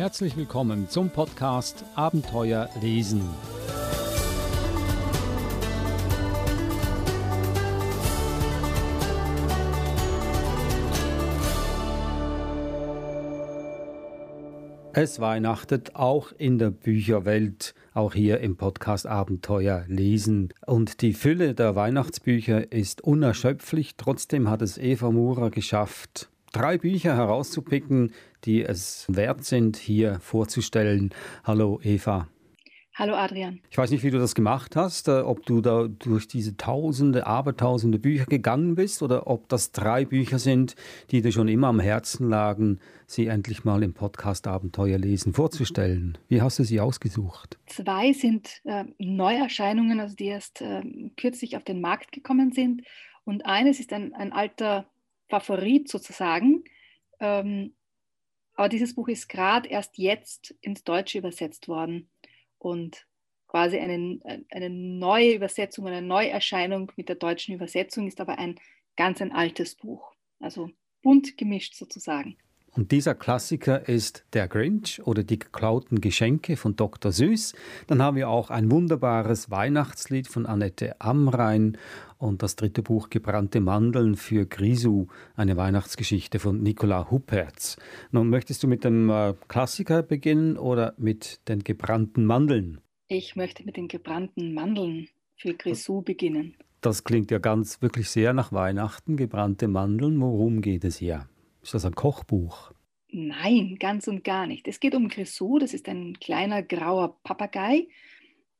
Herzlich willkommen zum Podcast Abenteuer lesen. Es weihnachtet auch in der Bücherwelt, auch hier im Podcast Abenteuer lesen. Und die Fülle der Weihnachtsbücher ist unerschöpflich. Trotzdem hat es Eva Murer geschafft, drei Bücher herauszupicken, die es wert sind, hier vorzustellen. Hallo Eva. Hallo Adrian. Ich weiß nicht, wie du das gemacht hast, äh, ob du da durch diese tausende, abertausende Bücher gegangen bist oder ob das drei Bücher sind, die dir schon immer am Herzen lagen, sie endlich mal im Podcast Abenteuer lesen vorzustellen. Wie hast du sie ausgesucht? Zwei sind äh, Neuerscheinungen, also die erst äh, kürzlich auf den Markt gekommen sind. Und eines ist ein, ein alter Favorit sozusagen. Ähm, aber dieses Buch ist gerade erst jetzt ins Deutsche übersetzt worden und quasi eine, eine neue Übersetzung, eine Neuerscheinung mit der deutschen Übersetzung ist aber ein ganz ein altes Buch. Also bunt gemischt sozusagen. Und dieser Klassiker ist Der Grinch oder Die geklauten Geschenke von Dr. Süß. Dann haben wir auch ein wunderbares Weihnachtslied von Annette Amrein und das dritte Buch Gebrannte Mandeln für Grisou, eine Weihnachtsgeschichte von Nicola Huppertz. Nun möchtest du mit dem äh, Klassiker beginnen oder mit den gebrannten Mandeln? Ich möchte mit den gebrannten Mandeln für Grisou beginnen. Das klingt ja ganz wirklich sehr nach Weihnachten, gebrannte Mandeln. Worum geht es hier? Ist das ein Kochbuch? Nein, ganz und gar nicht. Es geht um Grisou, das ist ein kleiner grauer Papagei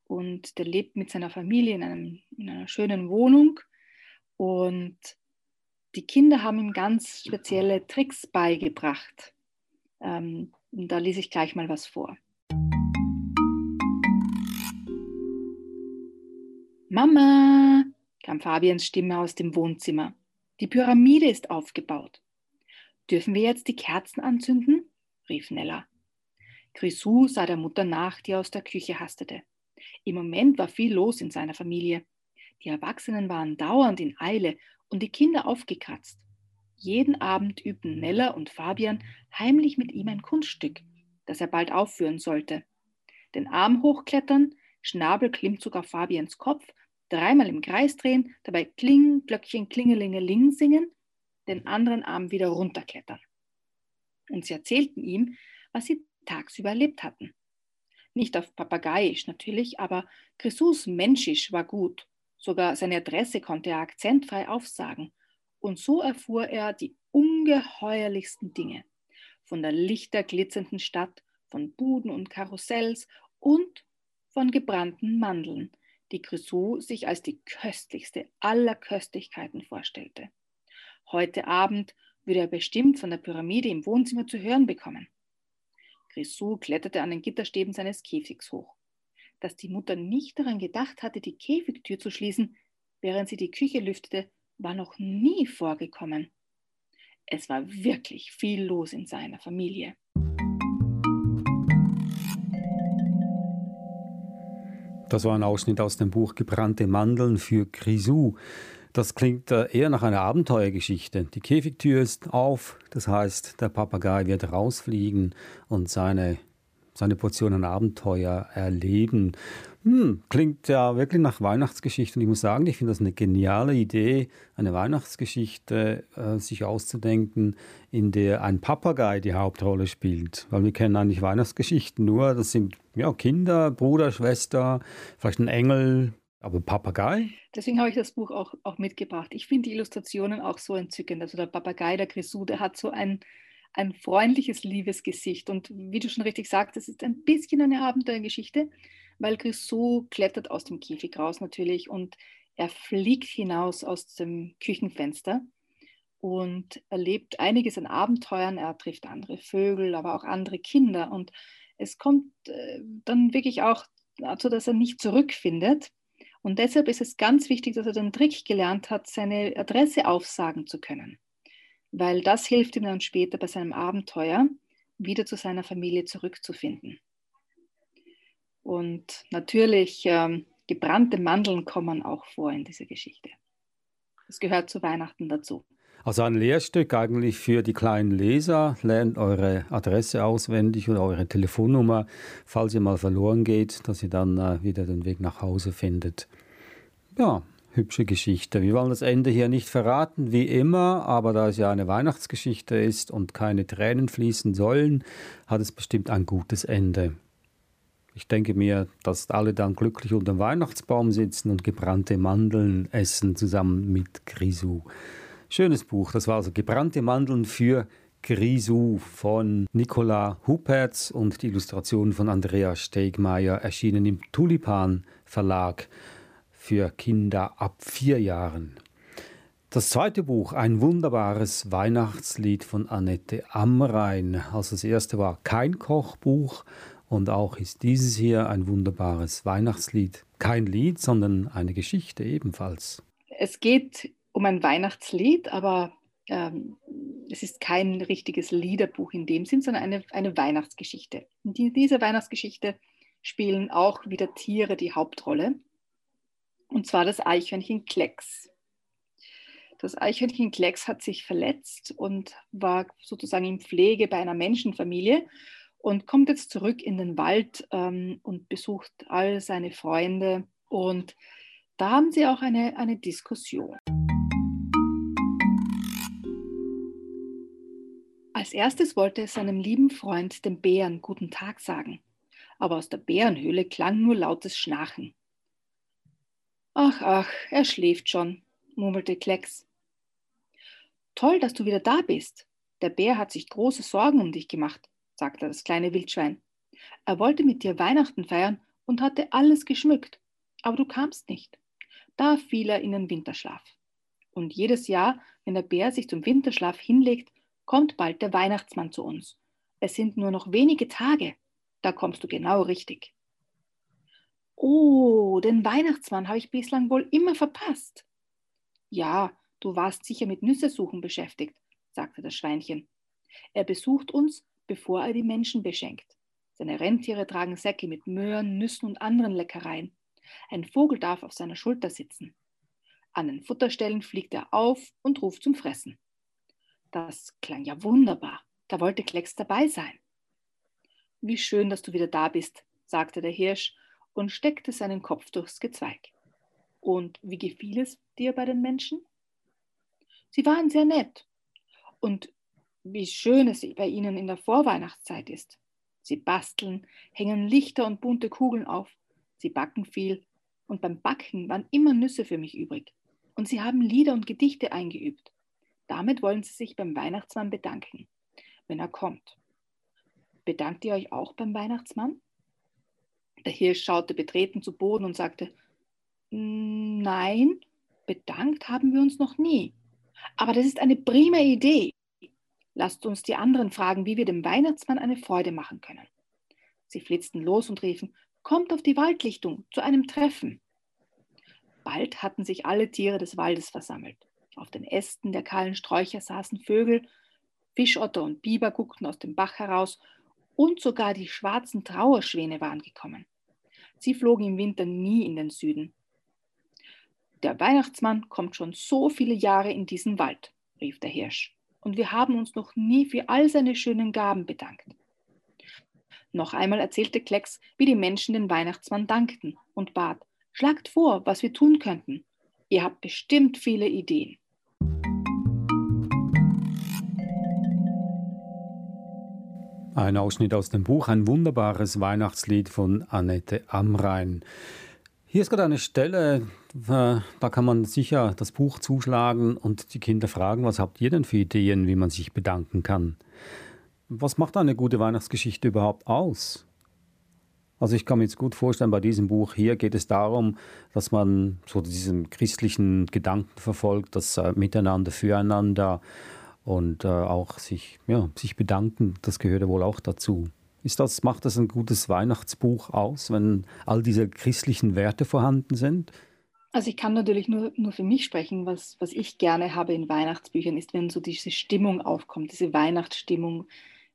und der lebt mit seiner Familie in, einem, in einer schönen Wohnung und die Kinder haben ihm ganz spezielle Tricks beigebracht. Ähm, da lese ich gleich mal was vor. Mama, kam Fabians Stimme aus dem Wohnzimmer. Die Pyramide ist aufgebaut. Dürfen wir jetzt die Kerzen anzünden? rief Nella. Grisou sah der Mutter nach, die aus der Küche hastete. Im Moment war viel los in seiner Familie. Die Erwachsenen waren dauernd in Eile und die Kinder aufgekratzt. Jeden Abend übten Nella und Fabian heimlich mit ihm ein Kunststück, das er bald aufführen sollte. Den Arm hochklettern, Schnabelklimmzug auf Fabians Kopf, dreimal im Kreis drehen, dabei Kling, Glöckchen, Klingelingeling singen den anderen Arm wieder runterklettern. Und sie erzählten ihm, was sie tagsüber erlebt hatten. Nicht auf Papageiisch natürlich, aber Grisous Menschisch war gut. Sogar seine Adresse konnte er akzentfrei aufsagen. Und so erfuhr er die ungeheuerlichsten Dinge. Von der lichterglitzernden Stadt, von Buden und Karussells und von gebrannten Mandeln, die Grisou sich als die köstlichste aller Köstlichkeiten vorstellte. Heute Abend würde er bestimmt von der Pyramide im Wohnzimmer zu hören bekommen. Grisou kletterte an den Gitterstäben seines Käfigs hoch. Dass die Mutter nicht daran gedacht hatte, die Käfigtür zu schließen, während sie die Küche lüftete, war noch nie vorgekommen. Es war wirklich viel los in seiner Familie. Das war ein Ausschnitt aus dem Buch Gebrannte Mandeln für Grisou. Das klingt äh, eher nach einer Abenteuergeschichte. Die Käfigtür ist auf, das heißt, der Papagei wird rausfliegen und seine, seine Portion an Abenteuer erleben. Hm, klingt ja wirklich nach Weihnachtsgeschichte. Und ich muss sagen, ich finde das eine geniale Idee, eine Weihnachtsgeschichte äh, sich auszudenken, in der ein Papagei die Hauptrolle spielt. Weil wir kennen eigentlich Weihnachtsgeschichten nur, das sind ja, Kinder, Bruder, Schwester, vielleicht ein Engel, aber Papagei? Deswegen habe ich das Buch auch, auch mitgebracht. Ich finde die Illustrationen auch so entzückend. Also der Papagei, der Grisou, der hat so ein, ein freundliches, liebes Gesicht. Und wie du schon richtig sagst, es ist ein bisschen eine Abenteuergeschichte, weil Grisou klettert aus dem Käfig raus natürlich und er fliegt hinaus aus dem Küchenfenster und erlebt einiges an Abenteuern. Er trifft andere Vögel, aber auch andere Kinder. Und es kommt äh, dann wirklich auch dazu, dass er nicht zurückfindet und deshalb ist es ganz wichtig, dass er den Trick gelernt hat, seine Adresse aufsagen zu können, weil das hilft ihm dann später bei seinem Abenteuer wieder zu seiner Familie zurückzufinden. Und natürlich ähm, gebrannte Mandeln kommen auch vor in dieser Geschichte. Das gehört zu Weihnachten dazu. Also ein Lehrstück eigentlich für die kleinen Leser. Lernt eure Adresse auswendig oder eure Telefonnummer, falls ihr mal verloren geht, dass ihr dann äh, wieder den Weg nach Hause findet. Ja, hübsche Geschichte. Wir wollen das Ende hier nicht verraten, wie immer, aber da es ja eine Weihnachtsgeschichte ist und keine Tränen fließen sollen, hat es bestimmt ein gutes Ende. Ich denke mir, dass alle dann glücklich unter dem Weihnachtsbaum sitzen und gebrannte Mandeln essen zusammen mit Grisou. Schönes Buch. Das war also Gebrannte Mandeln für Grisou von Nicola Huppertz und die Illustration von Andrea Stegmeier erschienen im Tulipan Verlag für Kinder ab vier Jahren. Das zweite Buch, ein wunderbares Weihnachtslied von Annette Amrein. Also das erste war kein Kochbuch und auch ist dieses hier ein wunderbares Weihnachtslied. Kein Lied, sondern eine Geschichte ebenfalls. Es geht um ein Weihnachtslied, aber ähm, es ist kein richtiges Liederbuch in dem Sinn, sondern eine, eine Weihnachtsgeschichte. in dieser Weihnachtsgeschichte spielen auch wieder Tiere die Hauptrolle. Und zwar das Eichhörnchen Klecks. Das Eichhörnchen Klecks hat sich verletzt und war sozusagen in Pflege bei einer Menschenfamilie und kommt jetzt zurück in den Wald ähm, und besucht all seine Freunde. Und da haben sie auch eine, eine Diskussion. Als erstes wollte es seinem lieben Freund, dem Bären, guten Tag sagen. Aber aus der Bärenhöhle klang nur lautes Schnarchen. Ach, ach, er schläft schon, murmelte Klecks. Toll, dass du wieder da bist. Der Bär hat sich große Sorgen um dich gemacht sagte das kleine Wildschwein. Er wollte mit dir Weihnachten feiern und hatte alles geschmückt, aber du kamst nicht. Da fiel er in den Winterschlaf. Und jedes Jahr, wenn der Bär sich zum Winterschlaf hinlegt, kommt bald der Weihnachtsmann zu uns. Es sind nur noch wenige Tage. Da kommst du genau richtig. Oh, den Weihnachtsmann habe ich bislang wohl immer verpasst. Ja, du warst sicher mit Nüssesuchen beschäftigt, sagte das Schweinchen. Er besucht uns, bevor er die Menschen beschenkt. Seine Rentiere tragen Säcke mit Möhren, Nüssen und anderen Leckereien. Ein Vogel darf auf seiner Schulter sitzen. An den Futterstellen fliegt er auf und ruft zum Fressen. Das klang ja wunderbar. Da wollte Klecks dabei sein. Wie schön, dass du wieder da bist, sagte der Hirsch und steckte seinen Kopf durchs Gezweig. Und wie gefiel es dir bei den Menschen? Sie waren sehr nett. Und wie schön es bei ihnen in der Vorweihnachtszeit ist. Sie basteln, hängen Lichter und bunte Kugeln auf, sie backen viel und beim Backen waren immer Nüsse für mich übrig. Und sie haben Lieder und Gedichte eingeübt. Damit wollen sie sich beim Weihnachtsmann bedanken, wenn er kommt. Bedankt ihr euch auch beim Weihnachtsmann? Der Hirsch schaute betreten zu Boden und sagte, Nein, bedankt haben wir uns noch nie. Aber das ist eine prima Idee. Lasst uns die anderen fragen, wie wir dem Weihnachtsmann eine Freude machen können. Sie flitzten los und riefen, Kommt auf die Waldlichtung zu einem Treffen. Bald hatten sich alle Tiere des Waldes versammelt. Auf den Ästen der kahlen Sträucher saßen Vögel, Fischotter und Biber guckten aus dem Bach heraus und sogar die schwarzen Trauerschwäne waren gekommen. Sie flogen im Winter nie in den Süden. Der Weihnachtsmann kommt schon so viele Jahre in diesen Wald, rief der Hirsch und wir haben uns noch nie für all seine schönen Gaben bedankt. Noch einmal erzählte Klecks, wie die Menschen den Weihnachtsmann dankten und bat, schlagt vor, was wir tun könnten. Ihr habt bestimmt viele Ideen. Ein Ausschnitt aus dem Buch, ein wunderbares Weihnachtslied von Annette Amrein. Hier ist gerade eine Stelle, da kann man sicher das Buch zuschlagen und die Kinder fragen, was habt ihr denn für Ideen, wie man sich bedanken kann? Was macht eine gute Weihnachtsgeschichte überhaupt aus? Also ich kann mir jetzt gut vorstellen, bei diesem Buch hier geht es darum, dass man so diesen christlichen Gedanken verfolgt, das äh, Miteinander, Füreinander und äh, auch sich, ja, sich bedanken, das gehört ja wohl auch dazu. Ist das, macht das ein gutes Weihnachtsbuch aus, wenn all diese christlichen Werte vorhanden sind? Also ich kann natürlich nur, nur für mich sprechen. Was, was ich gerne habe in Weihnachtsbüchern ist, wenn so diese Stimmung aufkommt, diese Weihnachtsstimmung,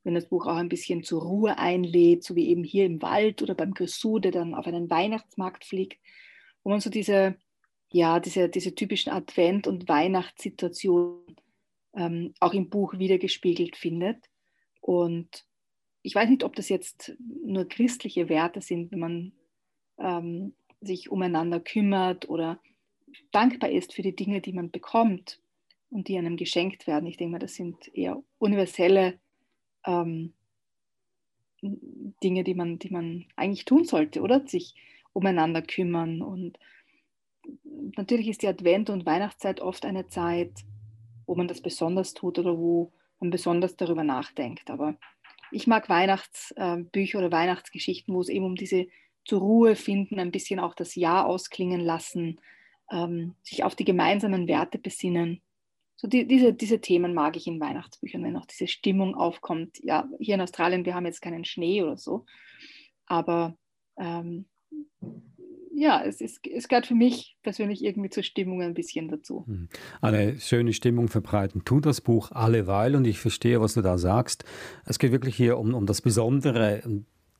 wenn das Buch auch ein bisschen zur Ruhe einlädt, so wie eben hier im Wald oder beim Grisou, der dann auf einen Weihnachtsmarkt fliegt, wo man so diese, ja, diese, diese typischen Advent- und Weihnachtssituationen ähm, auch im Buch wiedergespiegelt findet. Und ich weiß nicht, ob das jetzt nur christliche Werte sind, wenn man ähm, sich umeinander kümmert oder dankbar ist für die Dinge, die man bekommt und die einem geschenkt werden. Ich denke mal, das sind eher universelle ähm, Dinge, die man, die man eigentlich tun sollte, oder? Sich umeinander kümmern. Und natürlich ist die Advent- und Weihnachtszeit oft eine Zeit, wo man das besonders tut oder wo man besonders darüber nachdenkt. Aber ich mag Weihnachtsbücher oder Weihnachtsgeschichten, wo es eben um diese zur Ruhe finden, ein bisschen auch das Jahr ausklingen lassen, ähm, sich auf die gemeinsamen Werte besinnen. So die, diese, diese Themen mag ich in Weihnachtsbüchern, wenn auch diese Stimmung aufkommt. Ja, hier in Australien, wir haben jetzt keinen Schnee oder so, aber ähm, ja, es, ist, es gehört für mich persönlich irgendwie zur Stimmung ein bisschen dazu. Hm. Eine schöne Stimmung verbreiten tut das Buch alleweil und ich verstehe, was du da sagst. Es geht wirklich hier um, um das Besondere,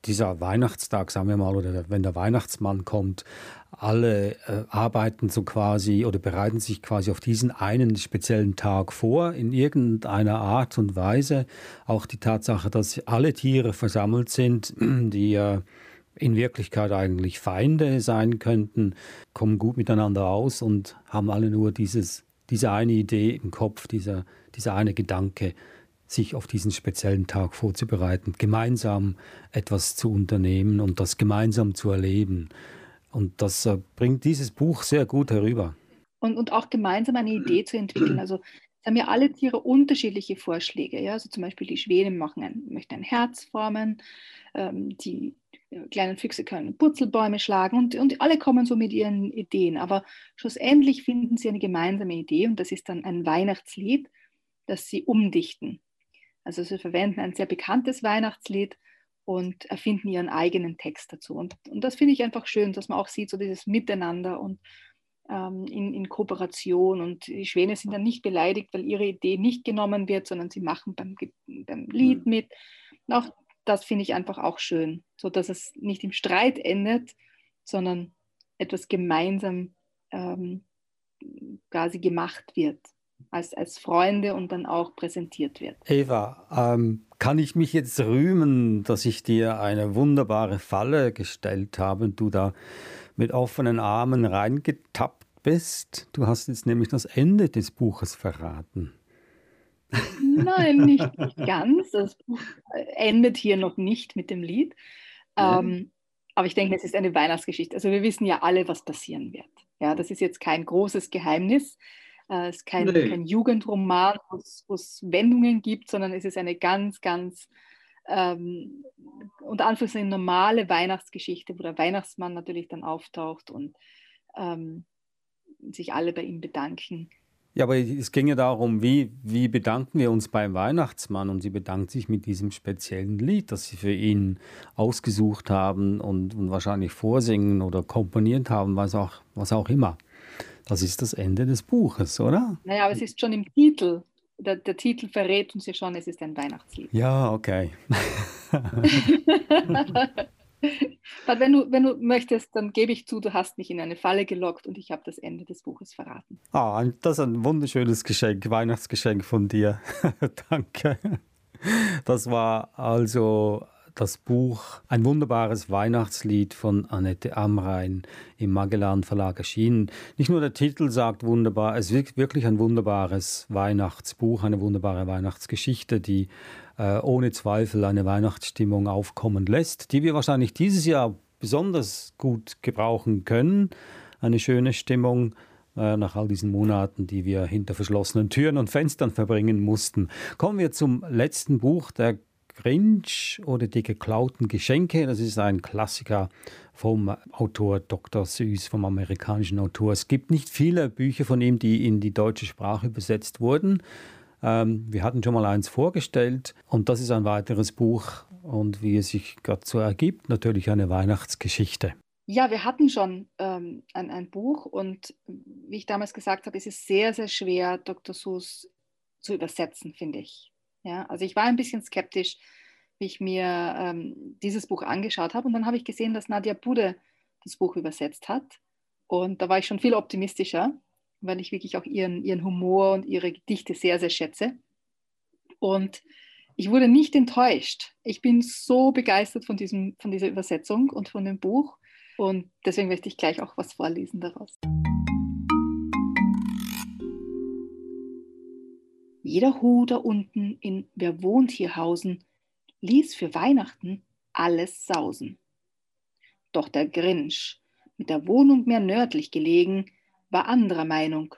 dieser Weihnachtstag, sagen wir mal, oder wenn der Weihnachtsmann kommt, alle äh, arbeiten so quasi oder bereiten sich quasi auf diesen einen speziellen Tag vor, in irgendeiner Art und Weise. Auch die Tatsache, dass alle Tiere versammelt sind, die äh, in Wirklichkeit eigentlich Feinde sein könnten, kommen gut miteinander aus und haben alle nur dieses, diese eine Idee im Kopf, dieser, dieser eine Gedanke, sich auf diesen speziellen Tag vorzubereiten, gemeinsam etwas zu unternehmen und das gemeinsam zu erleben. Und das äh, bringt dieses Buch sehr gut herüber. Und, und auch gemeinsam eine Idee zu entwickeln. Also haben ja alle Tiere unterschiedliche Vorschläge. Ja? Also zum Beispiel die Schwäne machen ein, möchten ein Herz formen, ähm, die kleinen Füchse können Purzelbäume schlagen und, und alle kommen so mit ihren Ideen. Aber schlussendlich finden sie eine gemeinsame Idee und das ist dann ein Weihnachtslied, das sie umdichten. Also sie verwenden ein sehr bekanntes Weihnachtslied und erfinden ihren eigenen Text dazu. Und, und das finde ich einfach schön, dass man auch sieht, so dieses Miteinander und ähm, in, in Kooperation. Und die Schwäne sind dann nicht beleidigt, weil ihre Idee nicht genommen wird, sondern sie machen beim, beim Lied mhm. mit. Und auch das finde ich einfach auch schön, so dass es nicht im Streit endet, sondern etwas gemeinsam ähm, quasi gemacht wird, als, als Freunde und dann auch präsentiert wird. Eva, ähm, kann ich mich jetzt rühmen, dass ich dir eine wunderbare Falle gestellt habe und du da mit offenen Armen reingetappt bist? Du hast jetzt nämlich das Ende des Buches verraten. Nein, nicht, nicht ganz. Das Buch endet hier noch nicht mit dem Lied. Ähm, aber ich denke, es ist eine Weihnachtsgeschichte. Also wir wissen ja alle, was passieren wird. Ja, das ist jetzt kein großes Geheimnis. Äh, es ist kein, nee. kein Jugendroman, wo es Wendungen gibt, sondern es ist eine ganz, ganz ähm, unter Anführungszeichen normale Weihnachtsgeschichte, wo der Weihnachtsmann natürlich dann auftaucht und ähm, sich alle bei ihm bedanken. Ja, aber es ging ja darum, wie, wie bedanken wir uns beim Weihnachtsmann? Und sie bedankt sich mit diesem speziellen Lied, das sie für ihn ausgesucht haben und, und wahrscheinlich vorsingen oder komponiert haben, was auch, was auch immer. Das ist das Ende des Buches, oder? Naja, aber es ist schon im Titel. Der, der Titel verrät uns ja schon, es ist ein Weihnachtslied. Ja, okay. Aber wenn du, wenn du möchtest, dann gebe ich zu, du hast mich in eine Falle gelockt und ich habe das Ende des Buches verraten. Ah, das ist ein wunderschönes Geschenk, Weihnachtsgeschenk von dir. Danke. Das war also das Buch, ein wunderbares Weihnachtslied von Annette Amrein im Magellan Verlag erschienen. Nicht nur der Titel sagt wunderbar, es ist wirklich ein wunderbares Weihnachtsbuch, eine wunderbare Weihnachtsgeschichte, die äh, ohne Zweifel eine Weihnachtsstimmung aufkommen lässt, die wir wahrscheinlich dieses Jahr besonders gut gebrauchen können. Eine schöne Stimmung äh, nach all diesen Monaten, die wir hinter verschlossenen Türen und Fenstern verbringen mussten. Kommen wir zum letzten Buch, der Grinch oder die geklauten Geschenke. Das ist ein Klassiker vom Autor Dr. Süß, vom amerikanischen Autor. Es gibt nicht viele Bücher von ihm, die in die deutsche Sprache übersetzt wurden. Ähm, wir hatten schon mal eins vorgestellt und das ist ein weiteres Buch und wie es sich gerade so ergibt, natürlich eine Weihnachtsgeschichte. Ja, wir hatten schon ähm, ein, ein, Buch und wie ich damals gesagt habe, ist es sehr, sehr schwer, Dr. Seuss zu übersetzen, finde ich. Ja, also ich war ein bisschen skeptisch, wie ich mir ähm, dieses Buch angeschaut habe und dann habe ich gesehen, dass Nadia Bude das Buch übersetzt hat und da war ich schon viel optimistischer weil ich wirklich auch ihren, ihren Humor und ihre Gedichte sehr, sehr schätze. Und ich wurde nicht enttäuscht. Ich bin so begeistert von, diesem, von dieser Übersetzung und von dem Buch. Und deswegen möchte ich gleich auch was vorlesen daraus. Jeder Hu da unten in Wer wohnt hier Hausen ließ für Weihnachten alles sausen. Doch der Grinch, mit der Wohnung mehr nördlich gelegen, war anderer Meinung.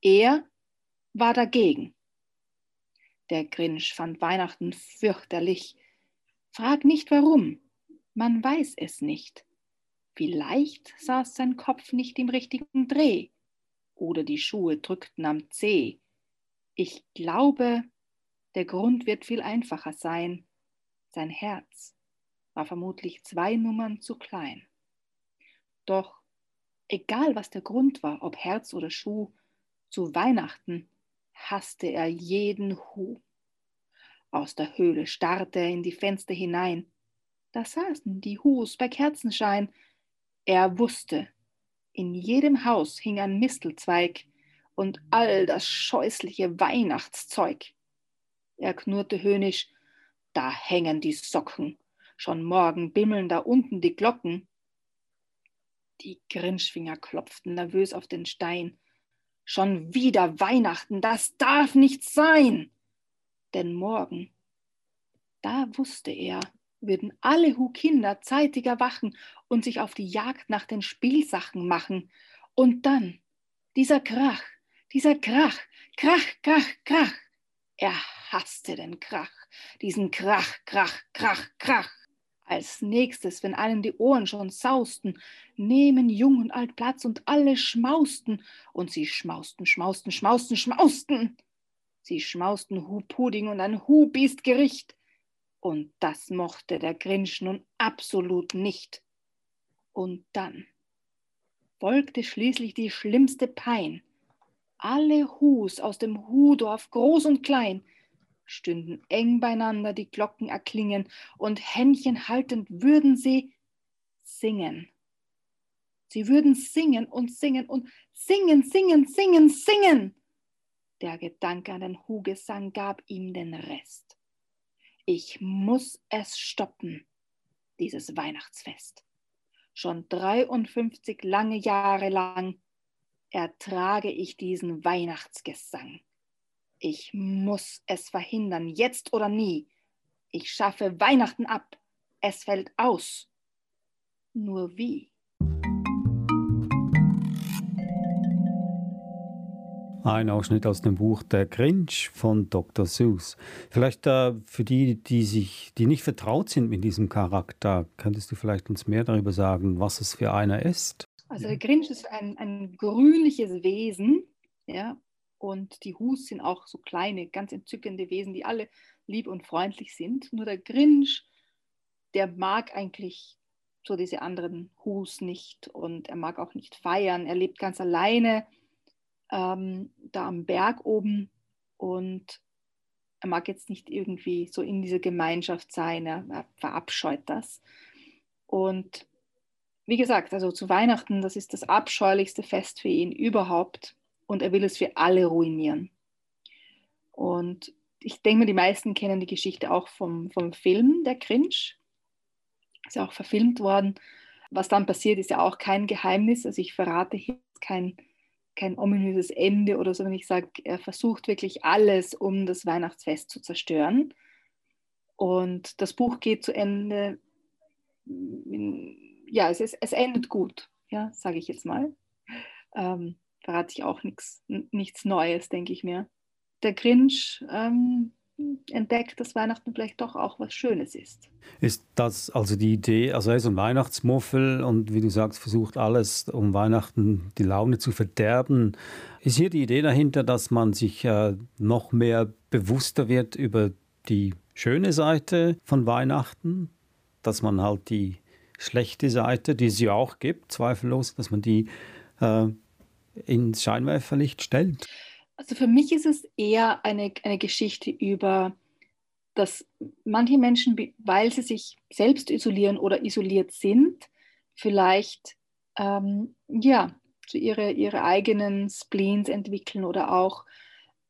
Er war dagegen. Der Grinch fand Weihnachten fürchterlich. Frag nicht warum, man weiß es nicht. Vielleicht saß sein Kopf nicht im richtigen Dreh oder die Schuhe drückten am Zeh. Ich glaube, der Grund wird viel einfacher sein. Sein Herz war vermutlich zwei Nummern zu klein. Doch egal was der Grund war, ob Herz oder Schuh, zu Weihnachten hasste er jeden Hu. Aus der Höhle starrte er in die Fenster hinein. Da saßen die Hus bei Kerzenschein. Er wusste, in jedem Haus hing ein Mistelzweig und all das scheußliche Weihnachtszeug. Er knurrte höhnisch, da hängen die Socken, schon morgen bimmeln da unten die Glocken. Die Grinschfinger klopften nervös auf den Stein. Schon wieder Weihnachten, das darf nicht sein. Denn morgen, da wusste er, würden alle Hu-Kinder zeitig erwachen und sich auf die Jagd nach den Spielsachen machen. Und dann dieser Krach, dieser Krach, Krach, Krach, Krach. Er hasste den Krach, diesen Krach, Krach, Krach, Krach. Als nächstes, wenn allen die Ohren schon sausten, nehmen Jung und Alt Platz und alle schmausten. Und sie schmausten, schmausten, schmausten, schmausten. Sie schmausten Hu-Pudding und ein Hu-Biest-Gericht. Und das mochte der Grinch nun absolut nicht. Und dann folgte schließlich die schlimmste Pein. Alle Hus aus dem Hudorf, groß und klein, stünden eng beieinander, die Glocken erklingen, und Händchen haltend würden sie singen. Sie würden singen und singen und singen, singen, singen, singen. Der Gedanke an den Hugesang gab ihm den Rest. Ich muss es stoppen, dieses Weihnachtsfest. Schon 53 lange Jahre lang ertrage ich diesen Weihnachtsgesang. Ich muss es verhindern, jetzt oder nie. Ich schaffe Weihnachten ab. Es fällt aus. Nur wie? Ein Ausschnitt aus dem Buch Der Grinch von Dr. Seuss. Vielleicht äh, für die, die sich, die nicht vertraut sind mit diesem Charakter, könntest du vielleicht uns mehr darüber sagen, was es für einer ist? Also der Grinch ist ein, ein grünliches Wesen, ja, und die Hus sind auch so kleine, ganz entzückende Wesen, die alle lieb und freundlich sind. Nur der Grinch, der mag eigentlich so diese anderen Hus nicht und er mag auch nicht feiern. Er lebt ganz alleine ähm, da am Berg oben und er mag jetzt nicht irgendwie so in dieser Gemeinschaft sein. Er, er verabscheut das. Und wie gesagt, also zu Weihnachten, das ist das abscheulichste Fest für ihn überhaupt und er will es für alle ruinieren. Und ich denke mir, die meisten kennen die Geschichte auch vom, vom Film Der Cringe. Ist ja auch verfilmt worden. Was dann passiert, ist ja auch kein Geheimnis. Also ich verrate hier kein, kein ominöses Ende oder so, wenn ich sage, er versucht wirklich alles, um das Weihnachtsfest zu zerstören. Und das Buch geht zu Ende. Ja, es, ist, es endet gut, ja, sage ich jetzt mal. Ähm, verrate ich auch nichts, Neues, denke ich mir. Der Grinch ähm, entdeckt, dass Weihnachten vielleicht doch auch was Schönes ist. Ist das also die Idee, also er ist ein Weihnachtsmuffel und wie du sagst, versucht alles, um Weihnachten die Laune zu verderben. Ist hier die Idee dahinter, dass man sich äh, noch mehr bewusster wird über die schöne Seite von Weihnachten, dass man halt die schlechte Seite, die es ja auch gibt, zweifellos, dass man die äh, ins Scheinwerferlicht stellt? Also für mich ist es eher eine, eine Geschichte über, dass manche Menschen, weil sie sich selbst isolieren oder isoliert sind, vielleicht ähm, ja, ihre, ihre eigenen Spleens entwickeln oder auch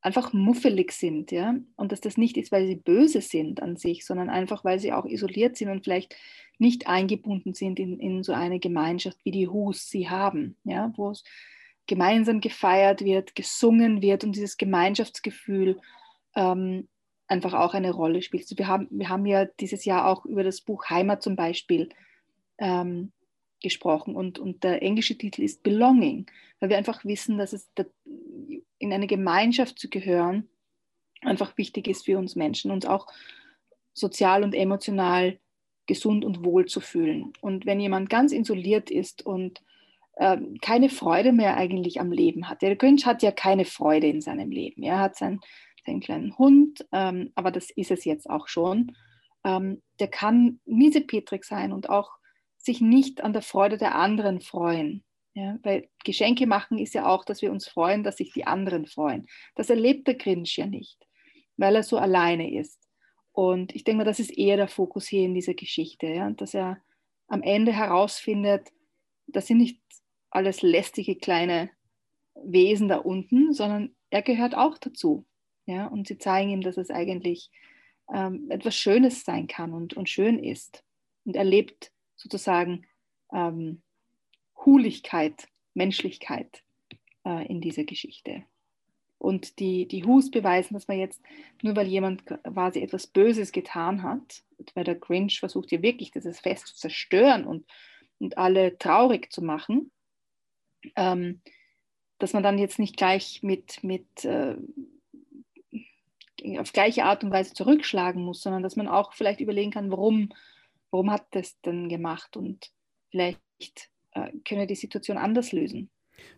einfach muffelig sind, ja. Und dass das nicht ist, weil sie böse sind an sich, sondern einfach, weil sie auch isoliert sind und vielleicht nicht eingebunden sind in, in so eine Gemeinschaft, wie die Hus sie haben, ja, wo es gemeinsam gefeiert wird, gesungen wird und dieses Gemeinschaftsgefühl ähm, einfach auch eine Rolle spielt. Also wir, haben, wir haben ja dieses Jahr auch über das Buch Heimat zum Beispiel ähm, gesprochen und, und der englische Titel ist Belonging, weil wir einfach wissen, dass es in eine Gemeinschaft zu gehören einfach wichtig ist für uns Menschen, uns auch sozial und emotional gesund und wohl zu fühlen. Und wenn jemand ganz isoliert ist und äh, keine Freude mehr eigentlich am Leben hat, der Grinch hat ja keine Freude in seinem Leben. Er hat sein, seinen kleinen Hund, ähm, aber das ist es jetzt auch schon. Ähm, der kann miesepetrig sein und auch sich nicht an der Freude der anderen freuen. Ja, weil Geschenke machen ist ja auch, dass wir uns freuen, dass sich die anderen freuen. Das erlebt der Grinch ja nicht, weil er so alleine ist. Und ich denke mal, das ist eher der Fokus hier in dieser Geschichte, ja, dass er am Ende herausfindet, das sind nicht alles lästige kleine Wesen da unten, sondern er gehört auch dazu. Ja, und sie zeigen ihm, dass es eigentlich ähm, etwas Schönes sein kann und, und schön ist. Und er lebt sozusagen ähm, Huligkeit, Menschlichkeit äh, in dieser Geschichte. Und die, die Hus beweisen, dass man jetzt, nur weil jemand quasi etwas Böses getan hat, weil der Grinch versucht ja wirklich dieses Fest zu zerstören und, und alle traurig zu machen, ähm, dass man dann jetzt nicht gleich mit, mit äh, auf gleiche Art und Weise zurückschlagen muss, sondern dass man auch vielleicht überlegen kann, warum, warum hat das denn gemacht und vielleicht äh, können die Situation anders lösen.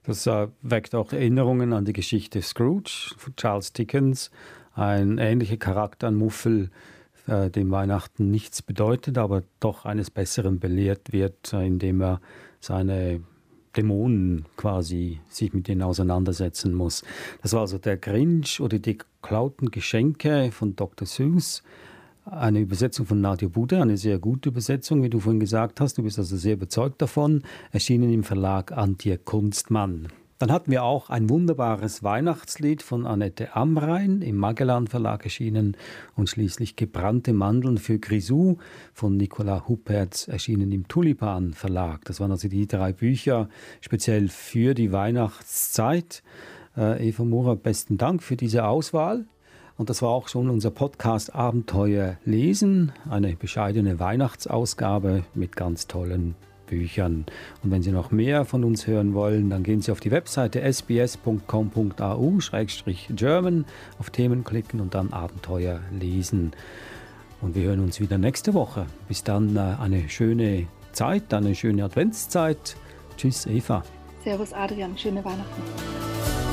Das äh, weckt auch Erinnerungen an die Geschichte Scrooge von Charles Dickens, ein ähnlicher Charakter, ein Muffel, äh, dem Weihnachten nichts bedeutet, aber doch eines Besseren belehrt wird, äh, indem er seine Dämonen quasi sich mit denen auseinandersetzen muss. Das war also der Grinch oder die geklauten Geschenke von Dr. Seuss eine Übersetzung von Nadia Bude, eine sehr gute Übersetzung, wie du vorhin gesagt hast. Du bist also sehr überzeugt davon. Erschienen im Verlag Antje Kunstmann. Dann hatten wir auch ein wunderbares Weihnachtslied von Annette Amrein im Magellan Verlag erschienen und schließlich Gebrannte Mandeln für Grisou von Nicola Huppertz erschienen im Tulipan Verlag. Das waren also die drei Bücher speziell für die Weihnachtszeit. Äh, Eva Mura, besten Dank für diese Auswahl. Und das war auch schon unser Podcast Abenteuer lesen, eine bescheidene Weihnachtsausgabe mit ganz tollen Büchern. Und wenn Sie noch mehr von uns hören wollen, dann gehen Sie auf die Webseite sbs.com.au-german, auf Themen klicken und dann Abenteuer lesen. Und wir hören uns wieder nächste Woche. Bis dann äh, eine schöne Zeit, eine schöne Adventszeit. Tschüss, Eva. Servus, Adrian. Schöne Weihnachten.